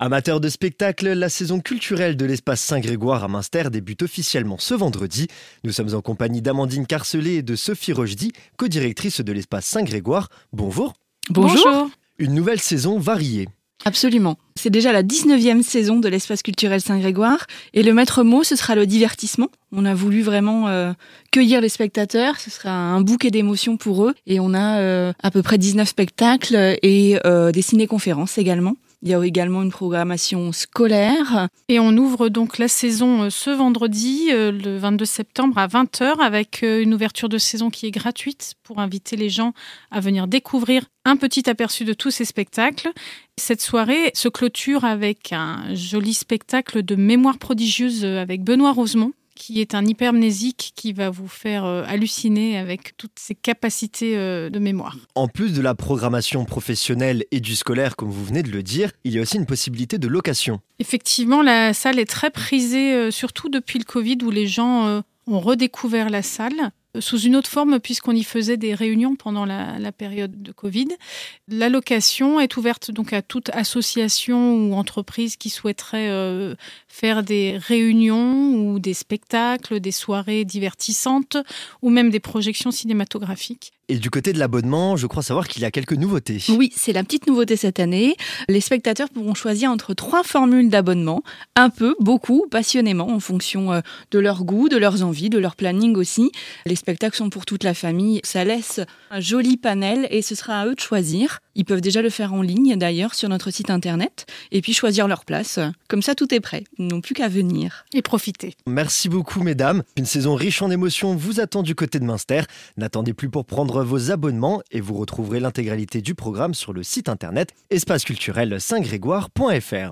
Amateurs de spectacle, la saison culturelle de l'espace Saint-Grégoire à Münster débute officiellement ce vendredi. Nous sommes en compagnie d'Amandine Carcelet et de Sophie Rochdy, co-directrice de l'espace Saint-Grégoire. Bonjour. Bonjour. Une nouvelle saison variée. Absolument. C'est déjà la 19e saison de l'espace culturel Saint-Grégoire et le maître mot, ce sera le divertissement. On a voulu vraiment euh, cueillir les spectateurs, ce sera un bouquet d'émotions pour eux et on a euh, à peu près 19 spectacles et euh, des ciné-conférences également. Il y a également une programmation scolaire. Et on ouvre donc la saison euh, ce vendredi, euh, le 22 septembre à 20h, avec euh, une ouverture de saison qui est gratuite pour inviter les gens à venir découvrir un petit aperçu de tous ces spectacles. Cette soirée se clôture avec un joli spectacle de mémoire prodigieuse avec Benoît Rosemont qui est un hypermnésique qui va vous faire euh, halluciner avec toutes ses capacités euh, de mémoire. En plus de la programmation professionnelle et du scolaire, comme vous venez de le dire, il y a aussi une possibilité de location. Effectivement, la salle est très prisée, euh, surtout depuis le Covid, où les gens ont redécouvert la salle sous une autre forme puisqu'on y faisait des réunions pendant la, période de Covid. L'allocation est ouverte donc à toute association ou entreprise qui souhaiterait euh, faire des réunions ou des spectacles, des soirées divertissantes ou même des projections cinématographiques. Et du côté de l'abonnement, je crois savoir qu'il y a quelques nouveautés. Oui, c'est la petite nouveauté cette année. Les spectateurs pourront choisir entre trois formules d'abonnement, un peu, beaucoup, passionnément, en fonction euh, de leur goût, de leurs envies, de leur planning aussi. Les spectacles sont pour toute la famille. Ça laisse un joli panel et ce sera à eux de choisir. Ils peuvent déjà le faire en ligne d'ailleurs sur notre site internet et puis choisir leur place. Comme ça, tout est prêt. Ils n'ont plus qu'à venir. Et profiter. Merci beaucoup, mesdames. Une saison riche en émotions vous attend du côté de Münster. N'attendez plus pour prendre vos abonnements et vous retrouverez l'intégralité du programme sur le site internet espaceculturel saint-grégoire.fr.